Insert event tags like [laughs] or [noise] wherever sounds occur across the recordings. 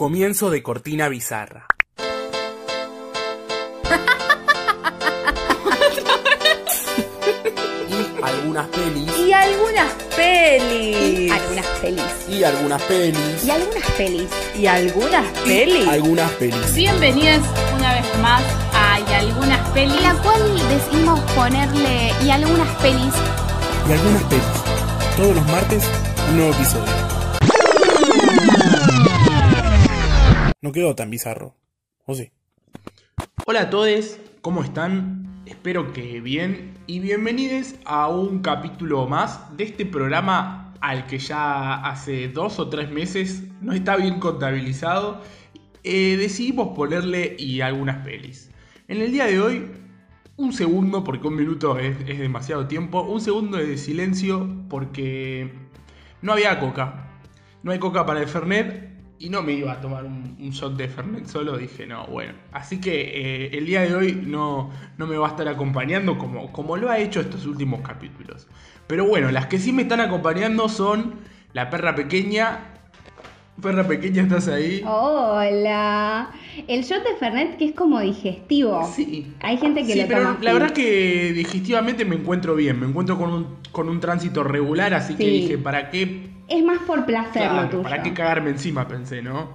Comienzo de cortina bizarra. [laughs] y algunas pelis. Y algunas pelis. Algunas pelis. Y algunas pelis. Y algunas pelis. Y algunas pelis. Algunas pelis. Bienvenidas una vez más a Y algunas pelis. La cual decidimos ponerle y algunas pelis. Y algunas pelis. Todos los martes, un nuevo episodio. No quedó tan bizarro. ¿O sí? Hola a todos, ¿cómo están? Espero que bien y bienvenidos a un capítulo más de este programa al que ya hace dos o tres meses no está bien contabilizado. Eh, decidimos ponerle y algunas pelis. En el día de hoy, un segundo, porque un minuto es, es demasiado tiempo, un segundo de silencio porque no había coca. No hay coca para el Fernet y no me iba a tomar un, shot de Fernet solo, dije, no, bueno. Así que eh, el día de hoy no, no me va a estar acompañando como, como lo ha hecho estos últimos capítulos. Pero bueno, las que sí me están acompañando son la perra pequeña. Perra pequeña, ¿estás ahí? Hola. El shot de Fernet que es como digestivo. Sí. Hay gente que Sí, lo pero toma la así. verdad que digestivamente me encuentro bien, me encuentro con un, con un tránsito regular, así que dije, ¿para qué Es más por placer Claro, lo tuyo. ¿Para qué cagarme encima? Pensé, ¿no?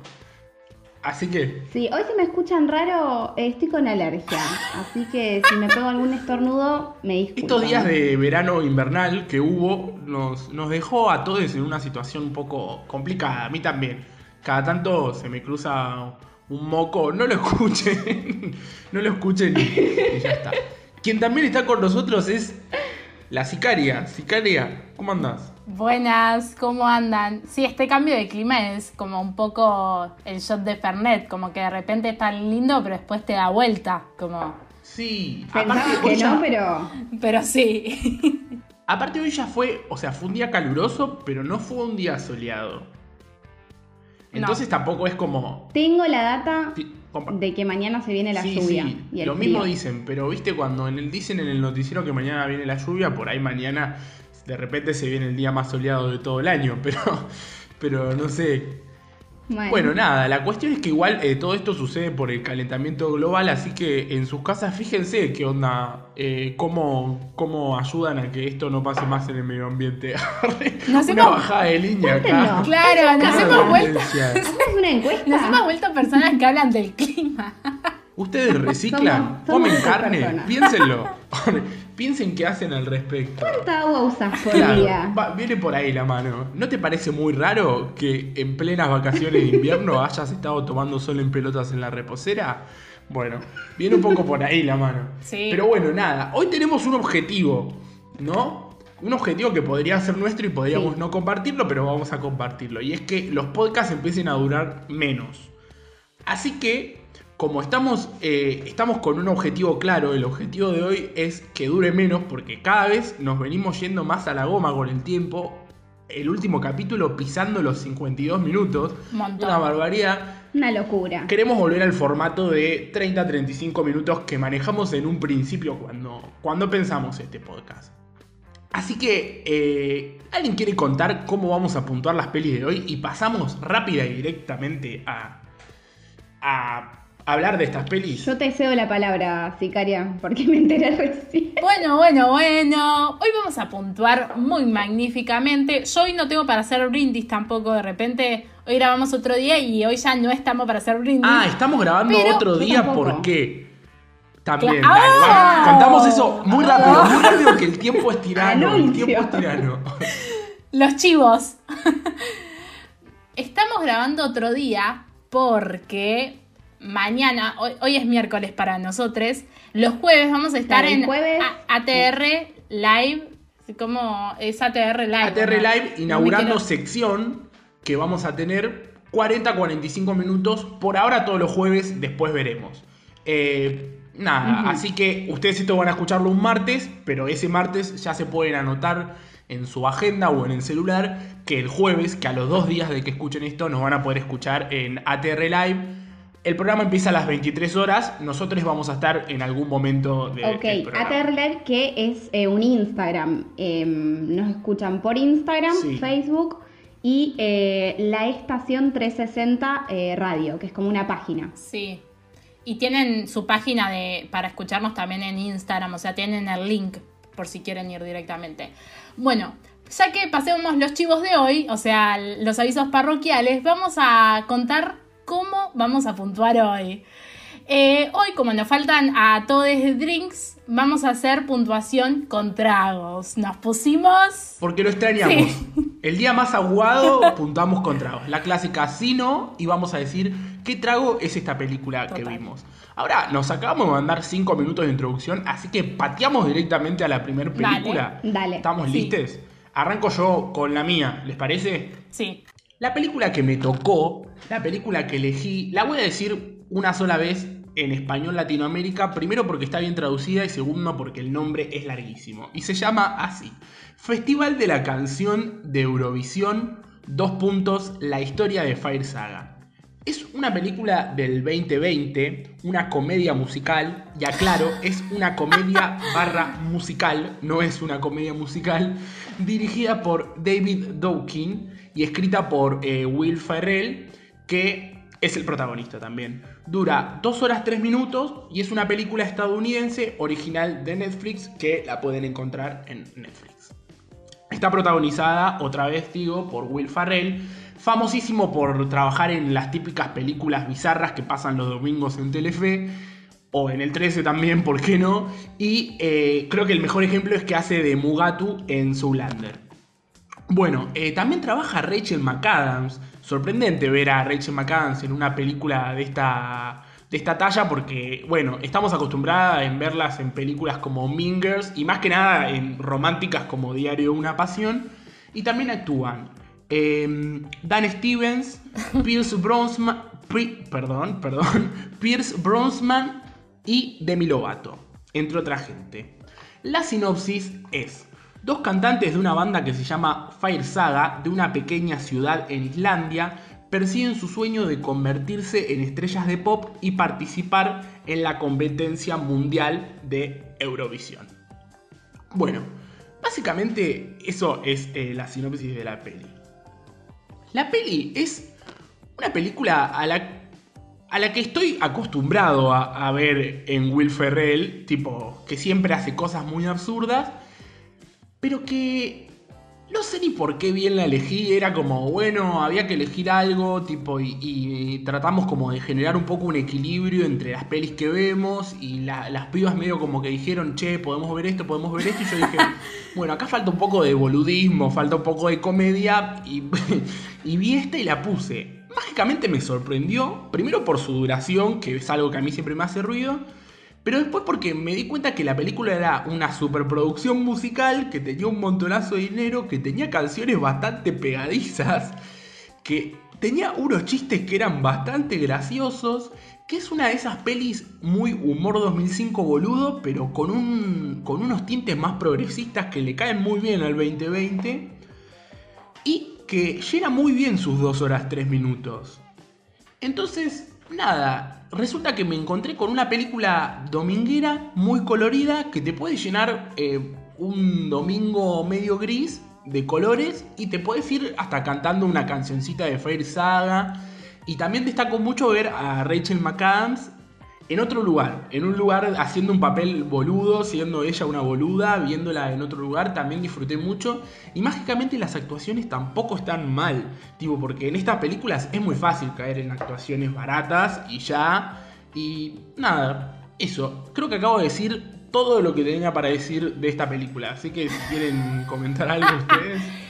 Así que, Sí, hoy si me escuchan raro, estoy con alergia. Así que si me pego algún estornudo, me disculpan. estos días de verano invernal que hubo nos, nos dejó a todos en una situación un poco complicada. A mí también. Cada tanto se me cruza un moco. No lo escuchen. [laughs] no lo escuchen y, y ya está. Quien también está con nosotros es la sicaria. Sicaria, ¿cómo andás? Buenas, ¿cómo andan? Sí, este cambio de clima es como un poco el shot de Fernet, como que de repente está lindo, pero después te da vuelta, como... Sí, aparte que no, pero Pero sí. [laughs] Aparte hoy ya fue, o sea, fue un día caluroso, pero no fue un día soleado. Entonces tampoco es como... tengo la data compa- de que mañana se viene la Sí, lluvia. sí, y el lo mismo dicen, pero viste cuando en el, dicen en el noticiero que mañana viene la lluvia, por ahí mañana de repente se viene el día más soleado de todo el año, [laughs] pero, pero no sé. Bueno, nada, la cuestión es que igual eh, todo esto sucede por el calentamiento global, así que en sus casas fíjense qué onda, eh, cómo, cómo ayudan a que esto no pase más en el medio ambiente. [laughs] Una hemos- bajada de línea acá. Claro, nos Una hemos vuelto, tendencia. ¿Esta es una encuesta? nos hemos vuelto personas que hablan del clima. ¿Ustedes reciclan? Somos- somos ¿Comen carne? personas. Piénsenlo. [laughs] Piensen qué hacen al respecto. ¿Cuánta agua usas por Claro, día? va- viene por ahí la mano. ¿No te parece muy raro que en plenas vacaciones de invierno [laughs] hayas estado tomando sol en pelotas en la reposera? Bueno, viene un poco por ahí la mano. Sí. Pero bueno, nada. Hoy tenemos un objetivo, ¿no? Un objetivo que podría ser nuestro y podríamos Sí. no compartirlo, pero vamos a compartirlo. Y es que los podcasts empiecen a durar menos. Así que, como estamos, eh, estamos con un objetivo claro, el objetivo de hoy es que dure menos porque cada vez nos venimos yendo más a la goma con el tiempo. El último capítulo pisando los 52 minutos. Montón. Una barbaridad. Una locura. Queremos volver al formato de 30-35 minutos que manejamos en un principio cuando, cuando pensamos este podcast. Así que, eh, ¿alguien quiere contar cómo vamos a puntuar las pelis de hoy? Y pasamos rápida y directamente a, a hablar de estas pelis. Yo te cedo la palabra, sicaria, porque me enteré recién. Bueno, bueno, bueno. Hoy vamos a puntuar muy magníficamente. Yo hoy no tengo para hacer brindis tampoco. De repente, hoy grabamos otro día y hoy ya no estamos para hacer brindis. Ah, estamos grabando Pero otro día. ¿por qué? También, Cla- dale, ¡Ah! contamos eso muy rápido, muy rápido que el tiempo es tirano, el tiempo es tirano. Los chivos. [laughs] Estamos grabando otro día porque mañana, hoy, hoy es miércoles para nosotros, los jueves vamos a estar Claro, en jueves- A- ATR Live, como es ATR Live. ATR ¿no? Live inaugurando sección que vamos a tener 40-45 minutos. Por ahora todos los jueves, después veremos. Eh, nada, así que ustedes esto van a escucharlo un martes, pero ese martes ya se pueden anotar en su agenda o en el celular que el jueves, que a los dos días de que escuchen esto, nos van a poder escuchar en ATR Live. El programa empieza a las 23 horas. Nosotros vamos a estar en algún momento de, del Ok, programa. ATR Live que es eh, un Instagram. Em, nos escuchan por Instagram, Sí. Facebook y eh, la estación 360 eh, radio, que es como una página. Sí. Y tienen su página de para escucharnos también en Instagram, o sea, tienen el link por si quieren ir directamente. Bueno, ya que pasemos los chivos de hoy, o sea, los avisos parroquiales, vamos a contar cómo vamos a puntuar hoy. Eh, hoy, como nos faltan a todos drinks, vamos a hacer puntuación con tragos. Nos pusimos. Porque lo extrañamos. [laughs] El día más aguado puntuamos con tragos. La clásica sí no y vamos a decir qué trago es esta película que vimos. Ahora, nos acabamos de mandar 5 minutos de introducción, así que pateamos directamente a la primera película. Dale, dale. ¿Estamos Sí. listos? Arranco yo con la mía, ¿les parece? Sí. La película que me tocó, la película que elegí, la voy a decir una sola vez en español Latinoamérica, primero porque está bien traducida y segundo porque el nombre es larguísimo. Y se llama así, Festival de la Canción de Eurovisión, dos puntos, la historia de Fire Saga. Es una película del 2020, una comedia musical, y aclaro, es una comedia [laughs] barra musical, no es una comedia musical, dirigida por David Dawkins y escrita por eh, Will Ferrell, que es el protagonista también. Dura 2 horas 3 minutos y es una película estadounidense original de Netflix que la pueden encontrar en Netflix. Está protagonizada, otra vez digo, por Will Ferrell, famosísimo por trabajar en las típicas películas bizarras que pasan los domingos en Telefe, o en el 13 también, ¿por qué no? Y eh, creo que el mejor ejemplo es que hace de Mugatu en Zoolander. Bueno, eh, también trabaja Rachel McAdams. Sorprendente ver a Rachel McAdams en una película de esta, de esta talla porque, bueno, estamos acostumbradas en verlas en películas como Mingers y más que nada en románticas como Diario de una Pasión. Y también actúan eh, Dan Stevens, [laughs] Pierce Brosnan, Pri- perdón, perdón, [laughs] Pierce y Demi Lovato, entre otra gente. La sinopsis es: dos cantantes de una banda que se llama Fire Saga, de una pequeña ciudad en Islandia, persiguen su sueño de convertirse en estrellas de pop y participar en la competencia mundial de Eurovisión. Bueno, básicamente eso es eh, la sinopsis de la peli. La peli es una película a la, a la que estoy acostumbrado a, a ver en Will Ferrell, tipo, que siempre hace cosas muy absurdas, pero que no sé ni por qué bien la elegí, era como, bueno, había que elegir algo, tipo, y, y tratamos como de generar un poco un equilibrio entre las pelis que vemos, y la- las pibas medio como que dijeron, che, podemos ver esto, podemos ver esto, y yo dije, [laughs] bueno, acá falta un poco de boludismo, falta un poco de comedia, y, [laughs] y vi esta y la puse. Mágicamente me sorprendió, primero por su duración, que es algo que a mí siempre me hace ruido, pero después porque me di cuenta que la película era una superproducción musical, que tenía un montonazo de dinero, que tenía canciones bastante pegadizas, que tenía unos chistes que eran bastante graciosos, que es una de esas pelis muy humor 2005 boludo, pero con, un, con unos tintes más progresistas que le caen muy bien al 2020, y que llena muy bien sus 2 horas 3 minutos. Entonces, nada, resulta que me encontré con una película dominguera muy colorida que te puede llenar eh, un domingo medio gris de colores y te puedes ir hasta cantando una cancioncita de Fire Saga. Y también destaco mucho ver a Rachel McAdams en otro lugar, en un lugar haciendo un papel boludo, siendo ella una boluda, viéndola en otro lugar, también disfruté mucho. Y mágicamente las actuaciones tampoco están mal, tipo, porque en estas películas es muy fácil caer en actuaciones baratas y ya. Y nada, eso, creo que acabo de decir todo lo que tenía para decir de esta película, así que si quieren comentar algo ustedes. [laughs]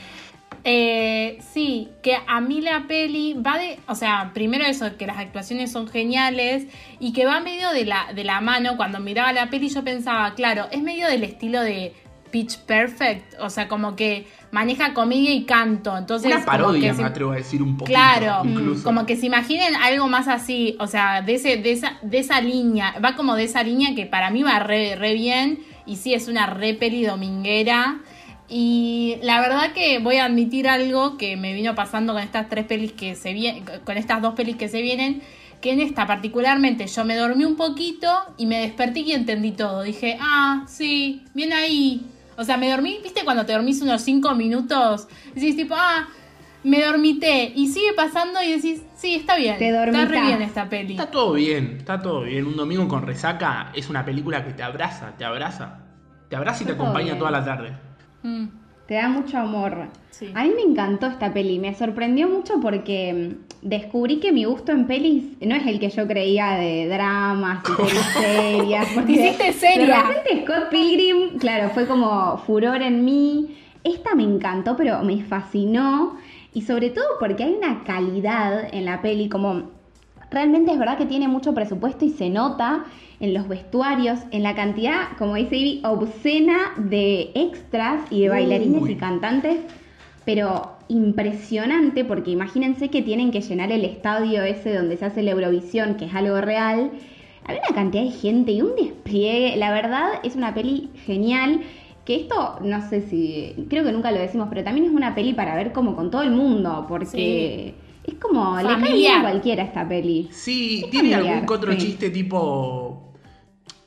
Eh, sí, que a mí la peli va de, o sea, primero eso, que las actuaciones son geniales y que va medio de la, de la mano. Cuando miraba la peli yo pensaba, claro, es medio del estilo de Pitch Perfect, o sea, como que maneja comedia y canto, entonces... Una parodia, se- me atrevo a decir un poquito. Claro, incluso. como que se imaginen algo más así, o sea, de, ese, de, esa, de esa línea, va como de esa línea que para mí va re, re bien y sí es una re peli dominguera. Y la verdad que voy a admitir algo que me vino pasando con estas tres pelis que se vienen, con estas dos pelis que se vienen, que en esta particularmente yo me dormí un poquito y me desperté y entendí todo. Dije, ah, sí, bien ahí. O sea, me dormí, viste cuando te dormís unos cinco minutos, decís tipo, ah, me dormité y sigue pasando y decís, sí, está bien. Te está re bien esta peli. Está todo bien, está todo bien. Un domingo con resaca es una película que te abraza, te abraza. Te abraza y te Está acompaña bien. toda la tarde. Mm, Te da mucho amor. Sí. A mí me encantó esta peli, me sorprendió mucho porque mm, descubrí que mi gusto en pelis no es el que yo creía de dramas y [laughs] pelis serias. porque Te hiciste seria. De repente Scott Pilgrim, claro, fue como furor en mí. Esta me encantó, pero me fascinó. Y sobre todo porque hay una calidad en la peli, como realmente es verdad que tiene mucho presupuesto y se nota en los vestuarios, en la cantidad, como dice Ivy, obscena de extras y de bailarines Uy. y cantantes, pero impresionante porque imagínense que tienen que llenar el estadio ese donde se hace la Eurovisión, que es algo real. Había una cantidad de gente y un despliegue, la verdad es una peli genial. Que esto, no sé si, creo que nunca lo decimos, pero también es una peli para ver como con todo el mundo, porque es como, le cae bien Familiar. a cualquiera esta peli. Sí, Es tiene familiar, algún otro sí. chiste tipo.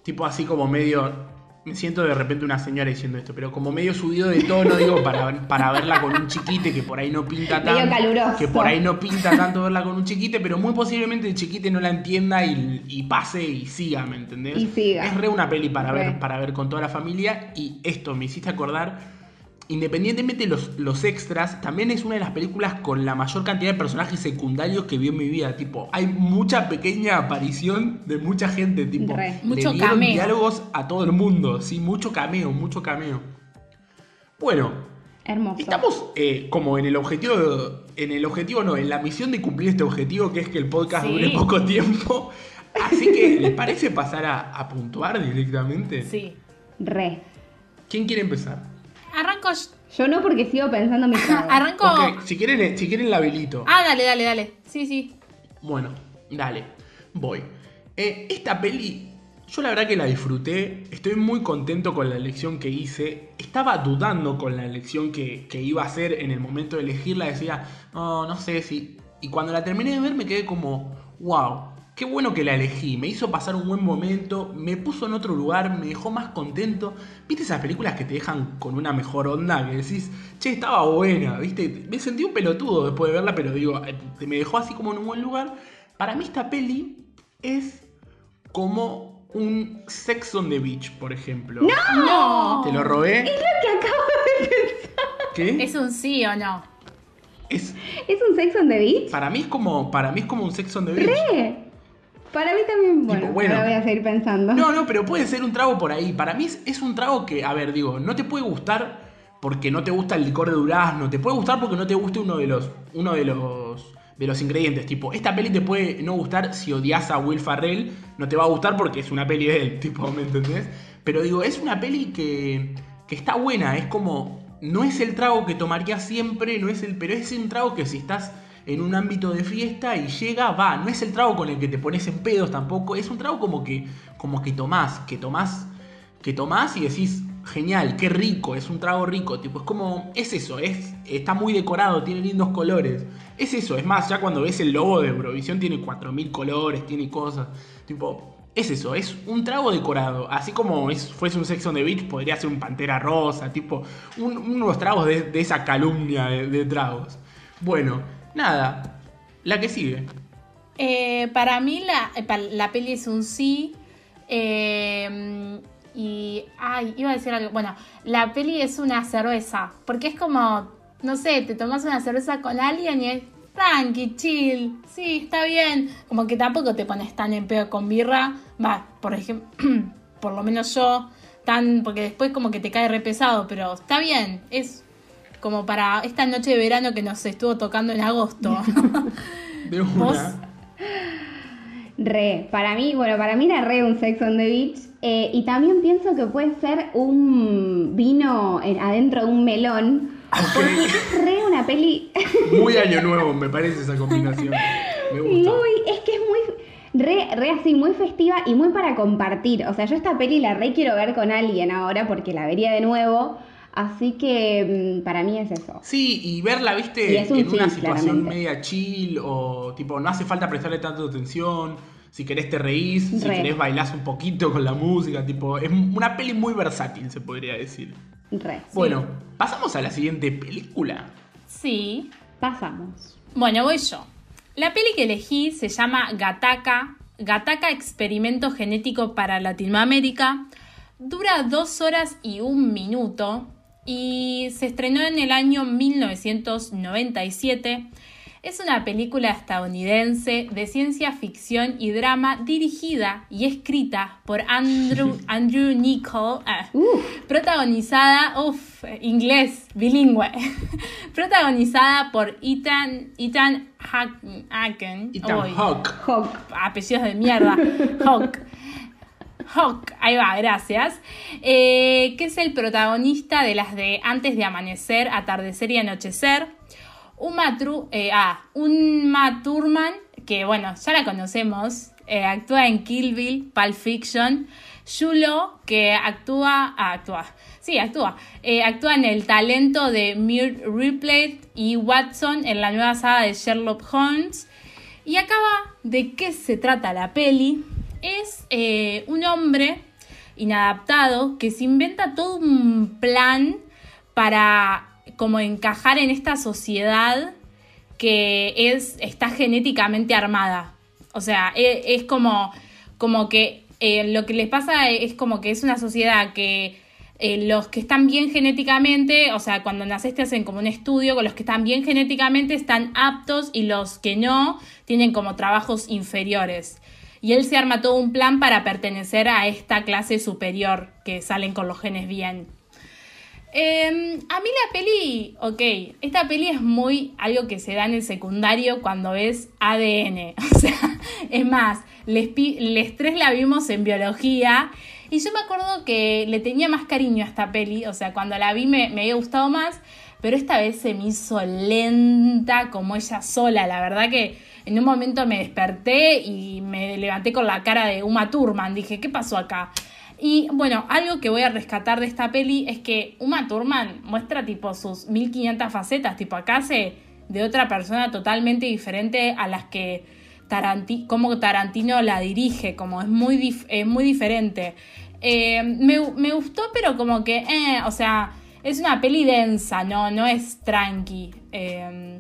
Tipo así como medio. Me siento de repente una señora diciendo esto, pero como medio subido de tono, digo, para, para verla con un chiquite que por ahí no pinta Medio tanto. caluroso. Que por ahí no pinta tanto verla con un chiquite, pero muy posiblemente el chiquite no la entienda y, y pase y siga, ¿me entendés? Y siga. Es re una peli para Re. ver, para ver con toda la familia. Y esto me hiciste acordar. Independientemente de los, los extras, también es una de las películas con la mayor cantidad de personajes secundarios que vi en mi vida. Tipo, hay mucha pequeña aparición de mucha gente. Tipo, Re. le Mucho dieron cameo. diálogos a todo el mundo. Sí, mucho cameo, mucho cameo. Bueno, Hermoso. estamos eh, como en el objetivo, en el objetivo no, en la misión de cumplir este objetivo que es que el podcast Sí. dure poco tiempo. Así que, ¿les parece pasar a, a puntuar directamente? Sí. Re. ¿Quién quiere empezar? Arranco. yo- Yo no porque sigo pensando mi. [laughs] Arranco. Ok, si quieren, si quieren la habilito. Ah, dale, dale, dale. Sí, sí. Bueno, dale, voy. Eh, esta peli, yo la verdad que la disfruté, estoy muy contento con la elección que hice. Estaba dudando con la elección que, que iba a hacer en el momento de elegirla, decía, no, no sé si... Y cuando la terminé de ver me quedé como, wow, qué bueno que la elegí, me hizo pasar un buen momento, me puso en otro lugar, me dejó más contento. ¿Viste esas películas que te dejan con una mejor onda? Que decís, che, estaba buena, ¿viste? Me sentí un pelotudo después de verla, pero digo, eh, me dejó así como en un buen lugar. Para mí esta peli es como un Sex on the Beach, por ejemplo. No. ¿Te lo robé? que acabo de pensar. ¿Qué? ¿Es un sí o no? Es, ¿Es un Sex on the Beach? para mí es como para mí es como un Sex on the Beach. Re. Para mí también, bueno, bueno. ahora voy a seguir pensando. No, no, pero puede ser un trago por ahí. Para mí es, es un trago que, a ver, digo, no te puede gustar porque no te gusta el licor de durazno. Te puede gustar porque no te guste uno de los, uno de los, de los ingredientes. Tipo, esta peli te puede no gustar si odias a Will Farrell. No te va a gustar porque es una peli de él, [laughs] tipo, ¿me entendés? Pero digo, es una peli que, que está buena. Es como, no es el trago que tomaría siempre, no es el, pero es un trago que si estás en un ámbito de fiesta y llega, va, no es el trago con el que te pones en pedos tampoco, es un trago como que, como que tomás, que tomás, que tomás y decís, genial, qué rico, es un trago rico, tipo, es como, es eso, es, está muy decorado, tiene lindos colores, es eso, es más, ya cuando ves el logo de Eurovisión tiene 4000 colores, tiene cosas, tipo, es eso, es un trago decorado, así como es, fuese un Sex on the Beach, podría ser un Pantera Rosa, tipo, un- unos tragos de, de esa calumnia de, de tragos. Bueno, nada, la que sigue. Eh, para mí la, eh, la peli es un sí. eh, y. Ay, iba a decir algo. Bueno, la peli es una cerveza. Porque es como. No sé, te tomas una cerveza con alguien y es. Tranqui, chill. Sí, está bien. Como que tampoco te pones tan en pedo con birra. Va, por ejemplo. [clears throat] por lo menos yo. Tan. Porque después como que te cae re pesado. Pero está bien. Es como para esta noche de verano que nos estuvo tocando en agosto. [laughs] De ¿Vos? una. Re, para mí, bueno, para mí era re un Sex on the Beach. eh, y también pienso que puede ser un vino en- adentro de un melón. Porque es re una peli Muy año nuevo, me parece esa combinación. Me gusta. muy, es que es muy, re, re así, muy festiva y muy para compartir. O sea, yo esta peli la re quiero ver con alguien ahora porque la vería de nuevo. Así que mm, para mí es eso. Sí, y verla, viste, Y es un en una situación claramente. media chill o tipo, no hace falta prestarle tanta atención. Si querés te reís, si Re. querés bailás un poquito con la música, tipo, es una peli muy versátil, se podría decir. Re. Bueno, pasamos a la siguiente película. sí. Pasamos. Bueno, voy yo. La peli que elegí se llama Gataka, Gataka Experimento Genético para Latinoamérica. Dura dos horas y un minuto y se estrenó en el año 1997. Es una película estadounidense de ciencia ficción y drama dirigida y escrita por Andrew, [laughs] Andrew Nichol, ah, protagonizada, uff, inglés, bilingüe, [laughs] protagonizada por Ethan, Ethan Haken, Ethan Hawke. Hawk. apellidos de mierda, [laughs] Hawk. Hawk, ahí va, gracias. Eh, que es el protagonista de las de Antes de Amanecer, Atardecer y Anochecer. Uma, Tru- eh, ah, Uma Thurman, que bueno, ya la conocemos, eh, actúa en Kill Bill, Pulp Fiction. Yulo, que actúa, ah, actúa, sí, actúa, eh, actúa en El Talento de Mir Ripley y Watson en la nueva saga de Sherlock Holmes. Y acaba de qué se trata la peli. Es eh, un hombre inadaptado que se inventa todo un plan para como encajar en esta sociedad que es, está genéticamente armada. O sea, e- es, como, como que eh, lo que les pasa es como que es una sociedad que eh, los que están bien genéticamente, o sea, cuando naces te hacen como un estudio, con los que están bien genéticamente están aptos y los que no tienen como trabajos inferiores. Y él se arma todo un plan para pertenecer a esta clase superior que salen con los genes bien. Eh, a mí la peli, ok, esta peli es muy algo que se da en el secundario cuando ves ADN. [laughs] O sea, es más, les, les tres la vimos en biología y yo me acuerdo que le tenía más cariño a esta peli, o sea, cuando la vi me había gustado más, pero esta vez se me hizo lenta como ella sola. La verdad que en un momento me desperté y me levanté con la cara de Uma Thurman. Dije, ¿qué pasó acá? Y bueno, algo que voy a rescatar de esta peli es que Uma Thurman muestra tipo sus 1500 facetas, tipo acá hace de otra persona totalmente diferente a las que Taranti como Tarantino la dirige, como es muy, es muy diferente. Eh, me, me gustó, pero como que, eh, o sea, es una peli densa, no, no es tranqui. Eh,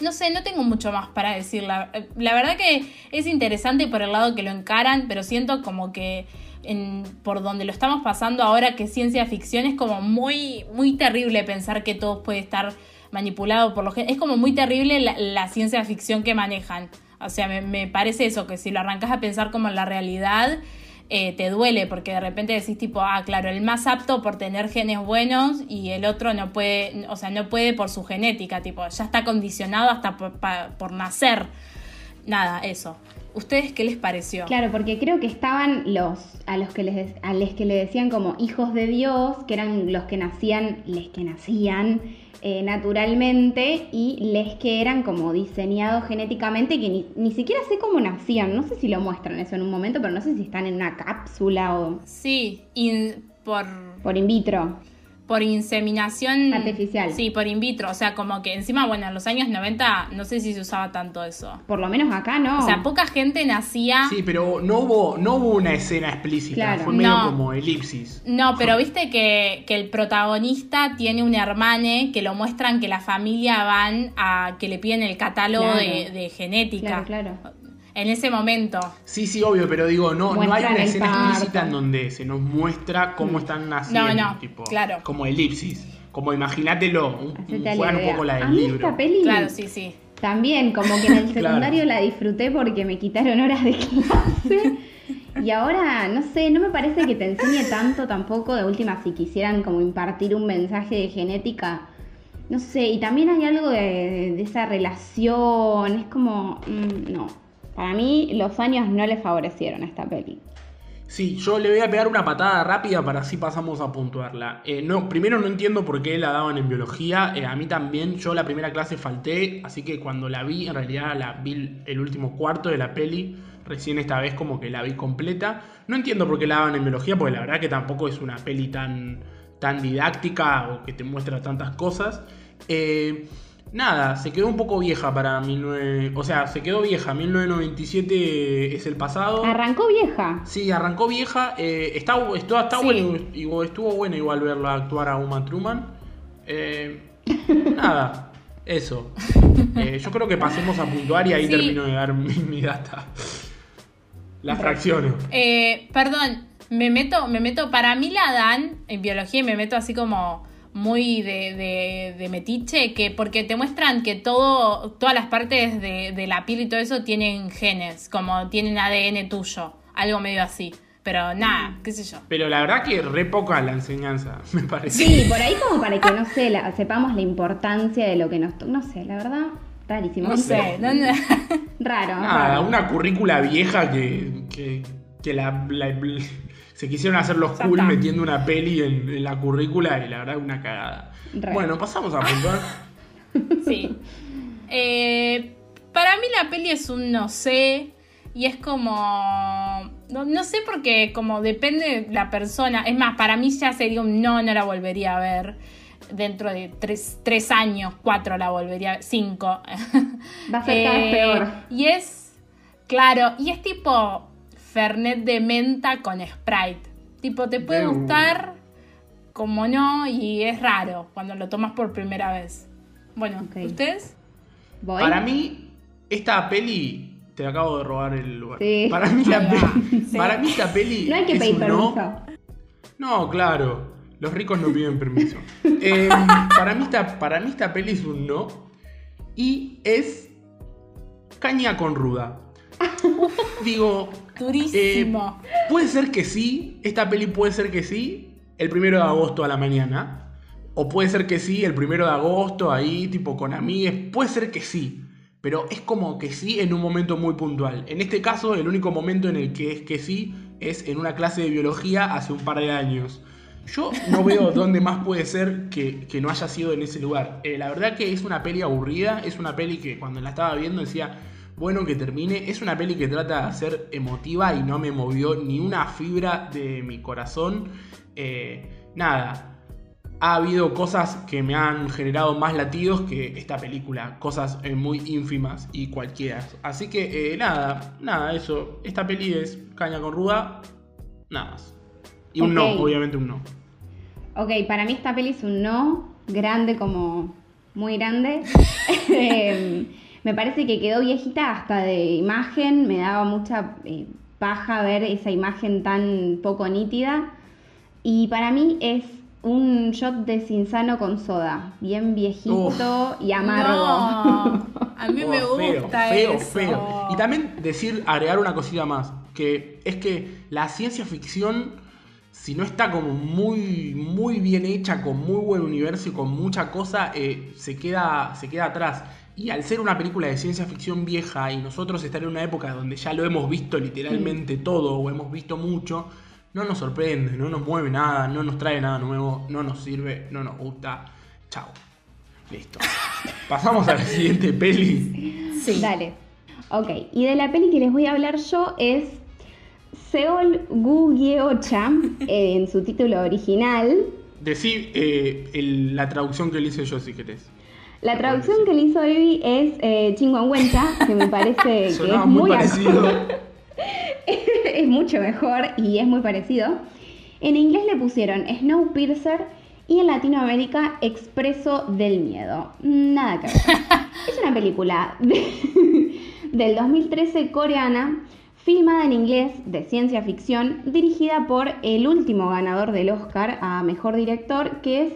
no sé, no tengo mucho más para decir. La, la verdad que es interesante por el lado que lo encaran, pero siento como que en- por donde lo estamos pasando ahora, que ciencia ficción, es como muy, muy terrible pensar que todo puede estar manipulado por los Es como muy terrible la, la ciencia ficción que manejan. O sea, me, me parece eso, que si lo arrancas a pensar como en la realidad, eh, te duele, porque de repente decís tipo, ah, claro, el más apto por tener genes buenos y el otro no puede, o sea, no puede por su genética, tipo, ya está condicionado hasta por, nacer. Nada, eso. ¿Ustedes qué les pareció? Claro, porque creo que estaban los a los que les a los que le decían como hijos de Dios, que eran los que nacían, les que nacían eh, naturalmente y les que eran como diseñados genéticamente que ni, ni siquiera sé cómo nacían. No sé si lo muestran eso en un momento, pero no sé si están en una cápsula o Sí, in- por, por in vitro. Por inseminación Artificial. Sí, por in vitro. O sea, como que encima, bueno, en los años 90 no sé si se usaba tanto eso. Por lo menos acá no. O sea, poca gente nacía. Sí, pero no hubo, no hubo una escena explícita. Claro. Fue medio No. como elipsis. No, pero viste que, que el protagonista tiene un hermane que lo muestran que la familia van a que le piden el catálogo Claro. de, de genética. Claro, claro. En ese momento. Sí, sí, obvio, pero digo, no, no hay una escena parto. explícita en donde se nos muestra cómo están naciendo. No, no, tipo, claro. Como elipsis. Como imagínatelo, juegan un poco la a del mí libro. esta peli Claro, sí, sí. También, como que en el [laughs] Claro. secundario la disfruté porque me quitaron horas de [laughs] clase. Y ahora, no sé, no me parece que te enseñe tanto tampoco. De última, si quisieran como impartir un mensaje de genética, no sé. Y también hay algo de, de esa relación. Es como, mm, no. Para mí, los años no le favorecieron a esta peli. Sí, yo le voy a pegar una patada rápida para así pasamos a puntuarla. Eh, no, primero no entiendo por qué la daban en biología. eh, a mí también, yo la primera clase falté, así que cuando la vi, en realidad la vi el último cuarto de la peli. Recién esta vez como que la vi completa. No entiendo por qué la daban en biología, porque la verdad que tampoco es una peli tan, tan didáctica o que te muestra tantas cosas. Eh, nada, se quedó un poco vieja para 19... O sea, se quedó vieja. 1997 es el pasado. Arrancó vieja. Sí, arrancó vieja. eh, está está, está Sí. bueno, estuvo bueno igual verla actuar a Uma Truman. Eh, [laughs] nada. Eso. Eh, yo creo que pasemos a puntuar y ahí Sí. termino de dar mi, mi data. La fracciono. Eh, perdón, me meto, me meto, para mí la dan en biología y me meto así como muy de, de- de metiche, que porque te muestran que todo, todas las partes de, de la piel y todo eso tienen genes, como tienen ADN tuyo, algo medio así. Pero nada, qué sé yo. Pero la verdad que re poca la enseñanza, [laughs] me parece. Sí, por ahí como para que, no sé, la- sepamos la importancia de lo que nos... No sé, la verdad, rarísimo. No sé, no- no- Raro, Nada, raro. una currícula vieja que, que, que la, la- se quisieron hacer los Ya cool está. metiendo una peli en, en la currícula y la verdad una cagada. Re. Bueno, pasamos a puntuar. [laughs] Sí. Eh, para mí la peli es un no sé. Y es como. No, no sé porque, como depende de la persona. Es más, para mí ya sería un no, no la volvería a ver. Dentro de tres, tres años, cuatro la volvería a ver. Cinco. Va a ser cada vez [laughs] Eh, peor. Y es. Claro, y es tipo. Fernet de menta con Sprite. Tipo, te puede De una. gustar, como no, y es raro cuando lo tomas por primera vez. Bueno. ¿ustedes? ¿Voy? Para mí, esta peli. Te acabo de robar el lugar. Sí. Para mí, la peli. [laughs] Sí. Para mí, esta peli. No hay que es pedir un permiso. no. No, claro. Los ricos no piden permiso. [laughs] Eh, para, mí esta, para mí esta peli es un no. Y es caña con ruda. [laughs] Digo, Durísimo. eh, puede ser que sí, esta peli puede ser que sí, el primero de agosto a la mañana. O puede ser que sí, el primero de agosto ahí, tipo con amigues. Puede ser que sí. Pero es como que sí en un momento muy puntual. En este caso, el único momento en el que es que sí es en una clase de biología hace un par de años. Yo no veo [laughs] dónde más puede ser que, que no haya sido en ese lugar. Eh, la verdad que es una peli aburrida, es una peli que cuando la estaba viendo decía, bueno que termine. Es una peli que trata de ser emotiva y no me movió ni una fibra de mi corazón. Eh, nada, ha habido cosas que me han generado más latidos que esta película, cosas eh, muy ínfimas y cualquiera. Así que eh, nada, nada, eso. Esta peli es caña con ruda, nada más. Y un no, obviamente un no. Ok, para mí esta peli es un no, grande como muy grande. [laughs] [laughs] Me parece que quedó viejita hasta de imagen, me daba mucha eh, paja ver esa imagen tan poco nítida. Y para mí es un shot de Cinzano con soda, bien viejito y amargo. No, [laughs] a mí me Oh, feo, gusta feo, eso. feo. Y también decir, agregar una cosita más, que es que la ciencia ficción, si no está como muy, muy bien hecha, con muy buen universo y con mucha cosa, eh, se, queda, se queda atrás. Y al ser una película de ciencia ficción vieja y nosotros estar en una época donde ya lo hemos visto literalmente todo o hemos visto mucho, no nos sorprende, no nos mueve nada, no nos trae nada nuevo, no nos sirve, no nos gusta. Chao. Listo. [laughs] Pasamos a la siguiente peli. Sí. Dale. Ok, y de la peli que les voy a hablar yo es Seol Gu Gyeocha, eh, en su título original. Decí eh, el- la traducción que le hice yo si querés. La traducción que le hizo Evi es eh, Chinguanguencha, que me parece [laughs] que es muy, parecido. [laughs] es mucho mejor y es muy parecido. En inglés le pusieron Snowpiercer y en Latinoamérica Expreso del Miedo. Nada que ver. [laughs] es una película de- del 2013 coreana, filmada en inglés de ciencia ficción, dirigida por el último ganador del Oscar a Mejor Director, que es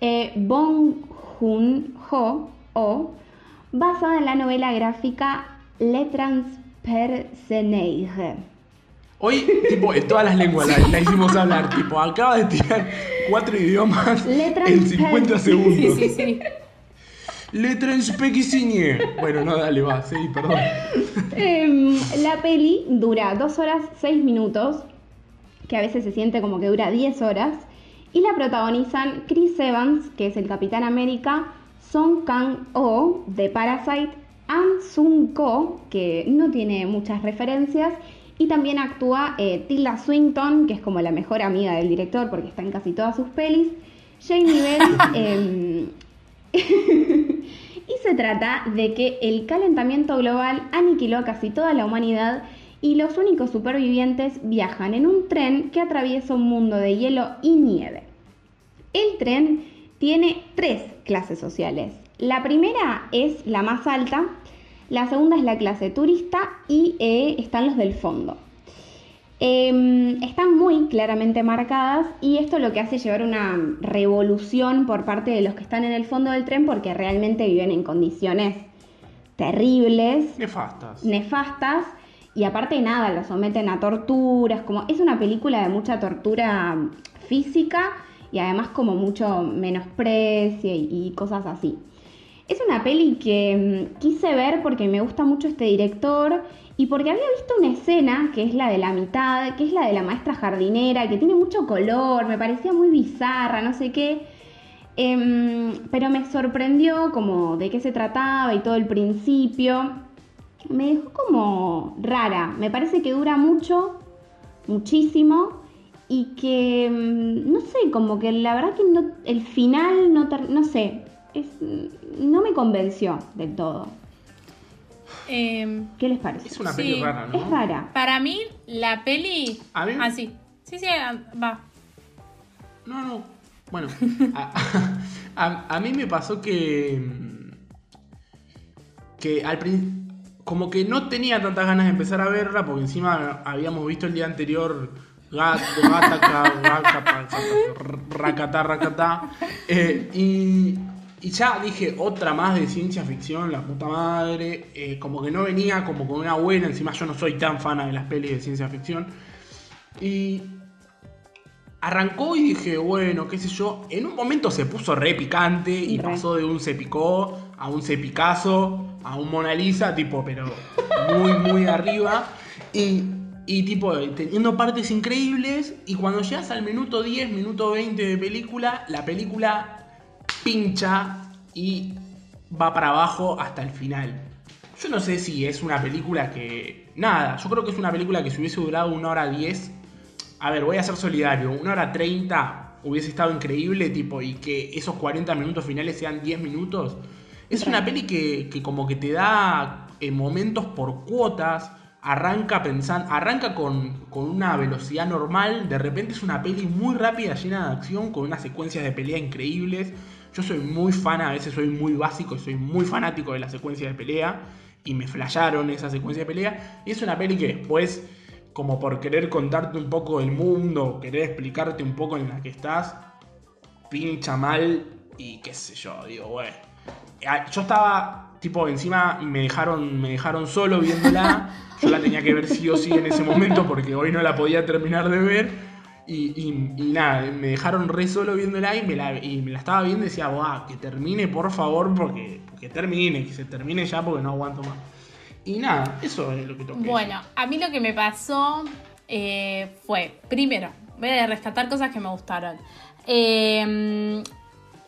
eh, Bong Joon-ho, o, basada en la novela gráfica Le Transperceneige. Hoy, tipo, en todas las lenguas la, la hicimos hablar. Tipo, acaba de tirar cuatro idiomas en 50 pen. segundos. Sí, sí, sí. Le. Bueno, no, dale, va, sí, perdón. Em, la peli dura 2 horas 6 minutos, que a veces se siente como que dura 10 horas, y la protagonizan Chris Evans, que es el Capitán América, Song Kang-ho, de Parasite, An Sung-ko, que no tiene muchas referencias, y también actúa eh, Tilda Swinton, que es como la mejor amiga del director porque está en casi todas sus pelis, Jamie Bell, [laughs] em, [laughs] y se trata de que el calentamiento global aniquiló a casi toda la humanidad y los únicos supervivientes viajan en un tren que atraviesa un mundo de hielo y nieve. El tren tiene tres clases sociales. La primera es la más alta, la segunda es la clase turista y eh, están los del fondo. Em, están muy claramente marcadas y esto lo que hace llevar una revolución por parte de los que están en el fondo del tren porque realmente viven en condiciones terribles, Nefastas. nefastas y aparte nada, los someten a torturas, como es una película de mucha tortura física y además como mucho menosprecio y, y cosas así. Es una peli que mm, quise ver porque me gusta mucho este director y porque había visto una escena que es la de la mitad, que es la de la maestra jardinera, que tiene mucho color, me parecía muy bizarra, no sé qué. Em, pero me sorprendió como de qué se trataba y todo el principio. Me dejó como rara. Me parece que dura mucho, muchísimo. Y que, mm, no sé, como que la verdad que no, el final, no, no sé, es, no me convenció del todo. Eh, ¿Qué les parece? Es una Sí, peli rara, ¿no? Es rara. para mí, la peli. A mí- Ah, sí. Sí, ah, va. No, no. Bueno, a, [laughs] a- a mí me pasó que. mm, que al principio. Como que no tenía tantas ganas de empezar a verla, porque encima habíamos visto el día anterior gato, gataca, racatá, racatá. eh, y, ya dije, otra más de ciencia ficción, la puta madre. eh, como que no venía como con una buena, encima yo no soy tan fan de las pelis de ciencia ficción. Y arrancó y dije, bueno, qué sé yo. En un momento se puso re picante y Re. pasó de un se picó a un se picazo a un Mona Lisa, tipo, pero muy, muy arriba. Y, y tipo, teniendo partes increíbles. Y cuando llegas al minuto 10, minuto 20 de película, la película pincha y va para abajo hasta el final. Yo no sé si es una película que. Nada, yo creo que es una película que si hubiese durado una hora 10. A ver, voy a ser solidario. Una hora 30 hubiese estado increíble, tipo, y que esos 40 minutos finales sean 10 minutos. Es una peli que, que como que te da eh, momentos por cuotas. Arranca pensando. Arranca con, con una velocidad normal. De repente es una peli muy rápida, llena de acción, con unas secuencias de pelea increíbles. Yo soy muy fan, a veces soy muy básico y soy muy fanático de las secuencias de pelea. Y me flasharon esa secuencia de pelea. Y es una peli que después, como por querer contarte un poco del mundo, querer explicarte un poco en la que estás, pincha mal y qué sé yo, digo, bueno. Ah, Yo estaba, tipo, encima me dejaron, me dejaron solo viéndola. [laughs] Yo la tenía que ver sí o sí en ese momento porque hoy no la podía terminar de ver. Y, y- y nada, me dejaron re solo viéndola y me la, y me la estaba viendo y decía, Buah, que termine por favor, porque que termine, que se termine ya porque no aguanto más. Y nada, eso es lo que toqué. Bueno, a mí lo que me pasó eh, fue, primero, voy a rescatar cosas que me gustaron. Eh,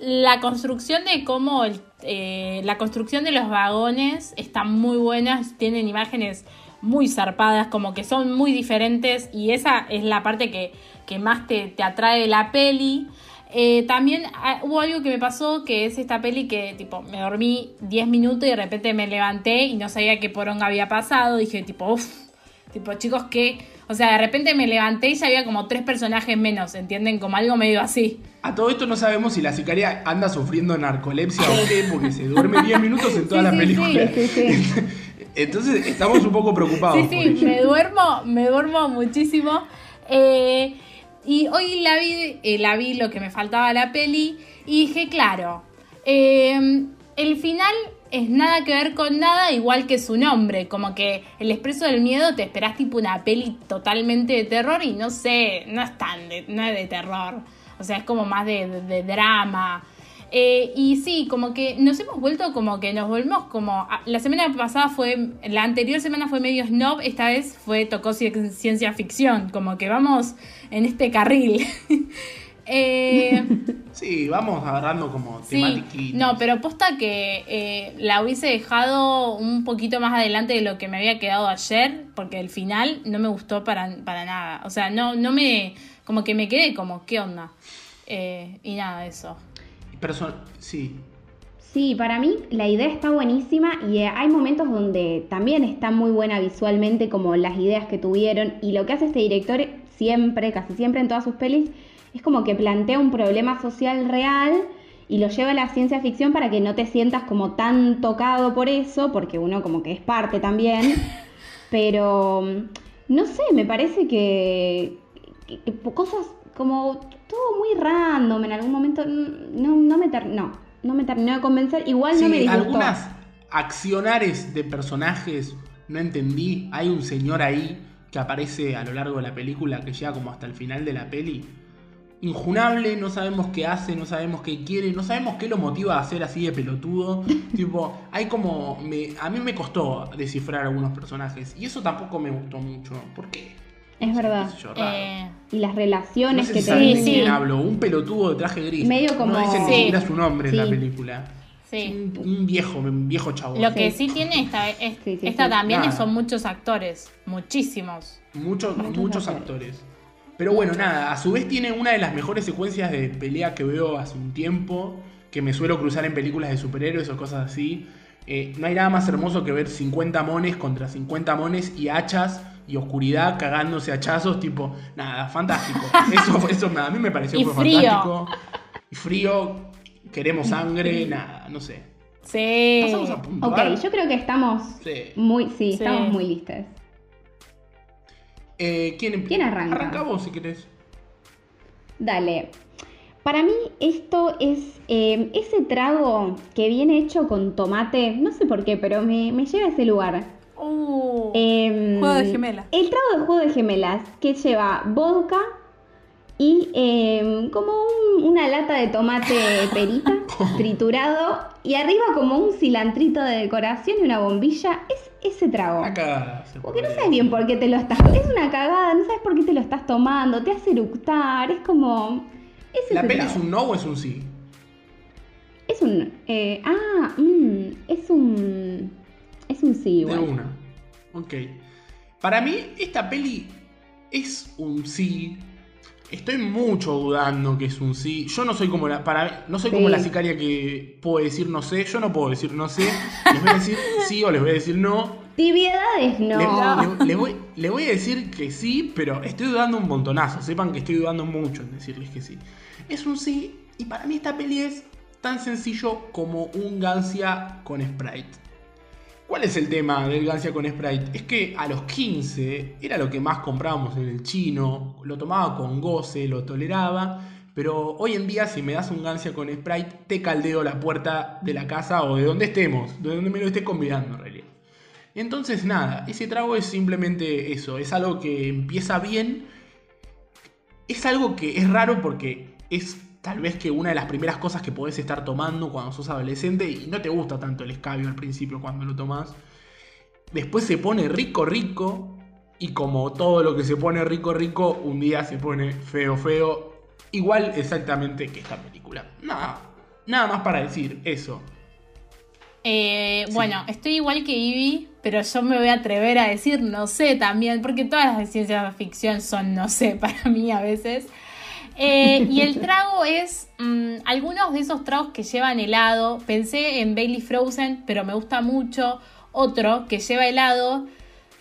la construcción de cómo eh, la construcción de los vagones está muy buena, tienen imágenes muy zarpadas, como que son muy diferentes y esa es la parte que, que más te, te atrae la peli. Eh, también ah, hubo algo que me pasó que es esta peli que tipo me dormí 10 minutos y de repente me levanté y no sabía qué poronga había pasado. Dije tipo, uff, tipo chicos que, o sea, de repente me levanté y ya había como tres personajes menos, ¿entienden? Como algo medio así. A todo esto no sabemos si la sicaria anda sufriendo narcolepsia o qué, porque se duerme 10 [laughs] minutos en toda Sí, la sí, película. Sí, sí. [laughs] Entonces estamos un poco preocupados. Sí, sí, me duermo, me duermo muchísimo. Eh, y hoy la vi, eh, la vi lo que me faltaba la peli y dije, claro, eh, el final es nada que ver con nada, igual que su nombre, como que el expreso del miedo te esperás tipo una peli totalmente de terror y no sé, no es tan de, no es de terror, o sea, es como más de- de drama. Eh, y sí, como que nos hemos vuelto como que nos volvemos como... La semana pasada fue... La anterior semana fue medio snob, esta vez fue tocó ci- ciencia ficción, como que vamos en este carril. [laughs] Eh, [laughs] Sí, vamos agarrando como sí, no, pero posta que eh, la hubiese dejado un poquito más adelante de lo que me había quedado ayer, porque el final no me gustó para, para nada. O sea, no, no me... Como que me quedé como, ¿qué onda? Eh, y nada, eso. Sí. Sí, para mí la idea está buenísima y eh, hay momentos donde también está muy buena visualmente como las ideas que tuvieron y lo que hace este director siempre, casi siempre en todas sus pelis, es como que plantea un problema social real y lo lleva a la ciencia ficción para que no te sientas como tan tocado por eso, porque uno como que es parte también. [laughs] Pero no sé, me parece que, que- que cosas como todo muy random en algún momento no, no me ter- no, me terminó de convencer. Igual no me disgustó. algunas accionares de personajes no entendí. Hay un señor ahí que aparece a lo largo de la película que llega como hasta el final de la peli. Injunable, no sabemos qué hace, no sabemos qué quiere, no sabemos qué lo motiva a hacer así de pelotudo. [laughs] tipo, hay como. me- a mí me costó descifrar algunos personajes y eso tampoco me gustó mucho. ¿Por qué? Es verdad. yo. Eh, Y las No relaciones sé que si te saben de Sí, sí. hablo. Un pelotudo de traje gris. Medio como- No dicen ni siquiera su nombre en la película. sí. Un, viejo, un viejo chabón. Lo que Sí. tiene esta, es- esta también Nada. son muchos actores, muchísimos. Muchos, Muchos muchos, actores. actores. Pero bueno, nada, a su vez tiene una de las mejores secuencias de pelea que veo hace un tiempo, que me suelo cruzar en películas de superhéroes o cosas así. Eh, no hay nada más hermoso que ver 50 mones contra 50 mones y hachas y oscuridad cagándose a hachazos, tipo, nada, fantástico. [laughs] Eso, eso a mí me pareció Y fue frío. fantástico. Y frío, queremos sangre, nada, no sé. Sí. Pasamos a Ok, yo creo que estamos Sí. muy, sí, Sí. estamos muy listas. Eh, ¿quién, em- ¿Quién arranca? Arranca vos si querés. Dale. Para mí esto es eh, ese trago que viene hecho con tomate, no sé por qué, pero me, me lleva a ese lugar. Uh, Em, Juego de gemelas. El trago de juego de gemelas que lleva vodka y em, como un- una lata de tomate [laughs] perita triturado y arriba como un cilantrito de decoración y una bombilla. Es ese trago. Una cagada. se Porque no sabes bien por qué te lo estás. Es una cagada, no sabes por qué te lo estás tomando, te hace eructar, es como. Es ¿La peli trago. es un no o es un sí? Es un. eh, ah, mm, es un. Es un sí, De igual. una. Ok. Para mí, esta peli es un sí. Estoy mucho dudando que es un sí. Yo no soy como la. Para, no soy como la sicaria que puede decir no sé. Yo no puedo decir no sé. Les voy a decir [laughs] sí o les voy a decir no. Tibiedades no. Le, le- le voy, le [laughs] voy a decir que sí, pero estoy dudando un montonazo. Sepan que estoy dudando mucho en decirles que sí. Es un sí, y para mí esta peli es tan sencillo como un Gancia con Sprite. ¿Cuál es el tema del Gancia con Sprite? Es que a los 15 era lo que más comprábamos en el chino, lo tomaba con goce, lo toleraba, pero hoy en día si me das un Gancia con Sprite, te caldeo la puerta de la casa o de donde estemos, de donde me lo estés convidando en realidad. Entonces nada, ese trago es simplemente eso, es algo que empieza bien, es algo que es raro porque es tal vez que una de las primeras cosas que podés estar tomando cuando sos adolescente y no te gusta tanto el escabio al principio cuando lo tomás. Después se pone rico rico y como todo lo que se pone rico rico, un día se pone feo feo, igual exactamente que esta película. Nada, nada más para decir eso. eh, Bueno, estoy igual que Ivy, pero yo me voy a atrever a decir no sé también, porque todas las de ciencia ficción son no sé [laughs] para mí a veces. Eh, y el [laughs] trago es mm, algunos de esos tragos que llevan helado. Pensé en Bailey Frozen, pero me gusta mucho. Otro que lleva helado,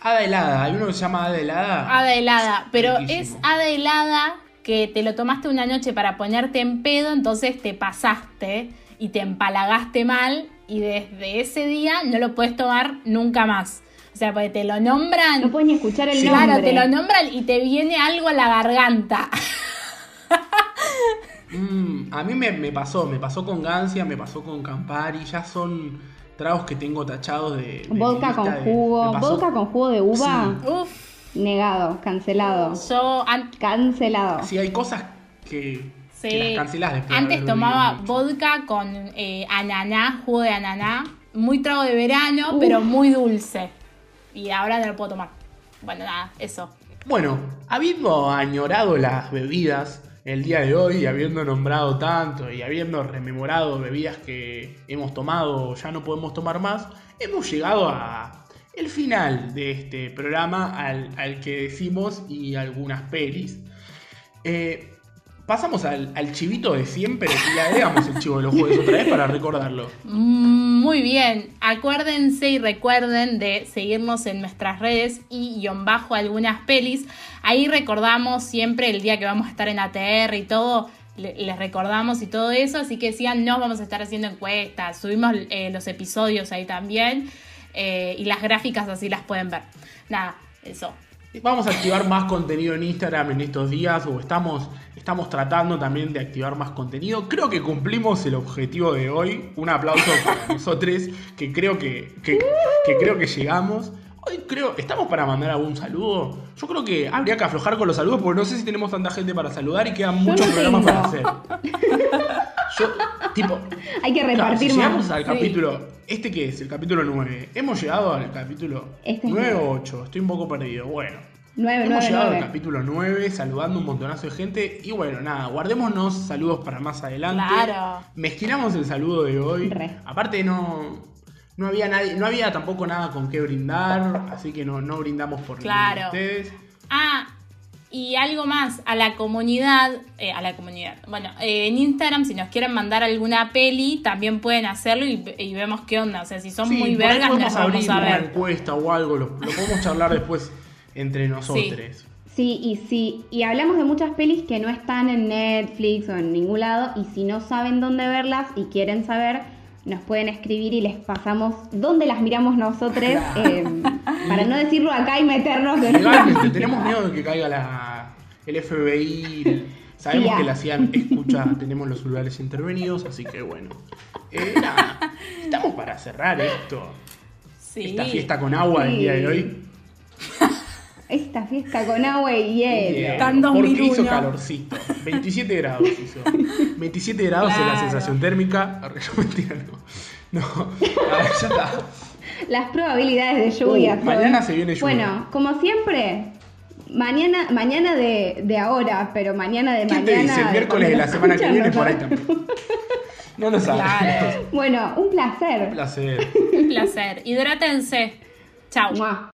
Hada helada, hay uno que se llama hada helada. hada helada, pero Riquísimo. es hada helada que te lo tomaste una noche para ponerte en pedo, entonces te pasaste y te empalagaste mal y desde ese día no lo puedes tomar nunca más. O sea, porque te lo nombran, No puedes ni escuchar el Sí. nombre. claro, te lo nombran y te viene algo a la garganta. [laughs] Mm, a mí me, me pasó, me pasó con Gancia, me pasó con Campari, ya son tragos que tengo tachados de... de Vodka con de- jugo. Vodka con jugo de uva. Uf, Negado, cancelado. yo an- Cancelado. Sí, hay cosas que, Sí. que las cancelás después. de Antes haber tomaba vodka con eh, ananá, jugo de ananá. Muy trago de verano, Uf. pero muy dulce. Y ahora no lo puedo tomar. Bueno, nada, eso. Bueno, habiendo añorado las bebidas el día de hoy, habiendo nombrado tanto y habiendo rememorado bebidas que hemos tomado o ya no podemos tomar más, hemos llegado a el final de este programa al, al que decimos y algunas pelis. Eh, pasamos al, chivito de siempre y le agregamos el chivo de los jueves otra vez para recordarlo. Mm, Muy bien, acuérdense y recuerden de seguirnos en nuestras redes y guion bajo algunas pelis. Ahí recordamos siempre el día que vamos a estar en ATR y todo, le- les recordamos y todo eso, así que síganos, vamos a estar haciendo encuestas, subimos eh, los episodios ahí también eh, y las gráficas así las pueden ver. Nada, eso. Vamos a activar más contenido en Instagram en estos días o estamos, estamos tratando también de activar más contenido. Creo que cumplimos el objetivo de hoy. Un aplauso para [laughs] nosotros que creo que, que, que creo que llegamos. Hoy creo, ¿estamos para mandar algún saludo? Yo creo que habría que aflojar con los saludos porque no sé si tenemos tanta gente para saludar y quedan muchos no programas para hacer. Yo, tipo, Hay que Claro, repartir si llegamos más. al Sí. capítulo, ¿este qué es? El capítulo 9. ¿Hemos llegado al capítulo Este es 9 o nueve. 8? Estoy un poco perdido. Bueno, 9, hemos 9, llegado al 9. capítulo 9, saludando un montonazo de gente. Y bueno, nada, guardémonos saludos para más adelante. Claro. Mezclamos el saludo de hoy. Re. Aparte, no, no, había nadie, no había tampoco nada con qué brindar, así que no, no brindamos por ninguno de Claro. ustedes. Ah, y algo más, a la comunidad, eh, a la comunidad, bueno, eh, en Instagram si nos quieren mandar alguna peli, también pueden hacerlo y, y vemos qué onda, o sea, si son Sí, muy vergas, nos podemos vamos abrir a una ver. encuesta o algo, lo, lo podemos charlar después entre nosotros. Sí, y sí, y hablamos de muchas pelis que no están en Netflix o en ningún lado, y si no saben dónde verlas y quieren saber, nos pueden escribir y les pasamos dónde las miramos nosotros, [laughs] eh, para no decirlo acá y meternos en Legalmente, tenemos miedo de que caiga la, el FBI. Sabemos Sí, que la CIAN escucha, tenemos los celulares intervenidos, así que bueno. Eh, nada, estamos para cerrar esto. Sí. Esta fiesta con agua del día de hoy. [laughs] esta fiesta con agua y hielo. Tan porque 2001. hizo calorcito. 27 grados hizo. [laughs] 27 grados es la Claro. sensación térmica. Yo mentira, no. No, a ver, ya está. Las probabilidades de lluvia. Uh, mañana se viene lluvia. Bueno, como siempre, mañana, mañana de, de ahora, pero mañana de ¿Quién mañana. te dice? El miércoles de la semana que viene por ahí también. No lo sabes. Claro. Bueno, un placer. Un placer. Un placer. Hidrátense. Chau. Mua.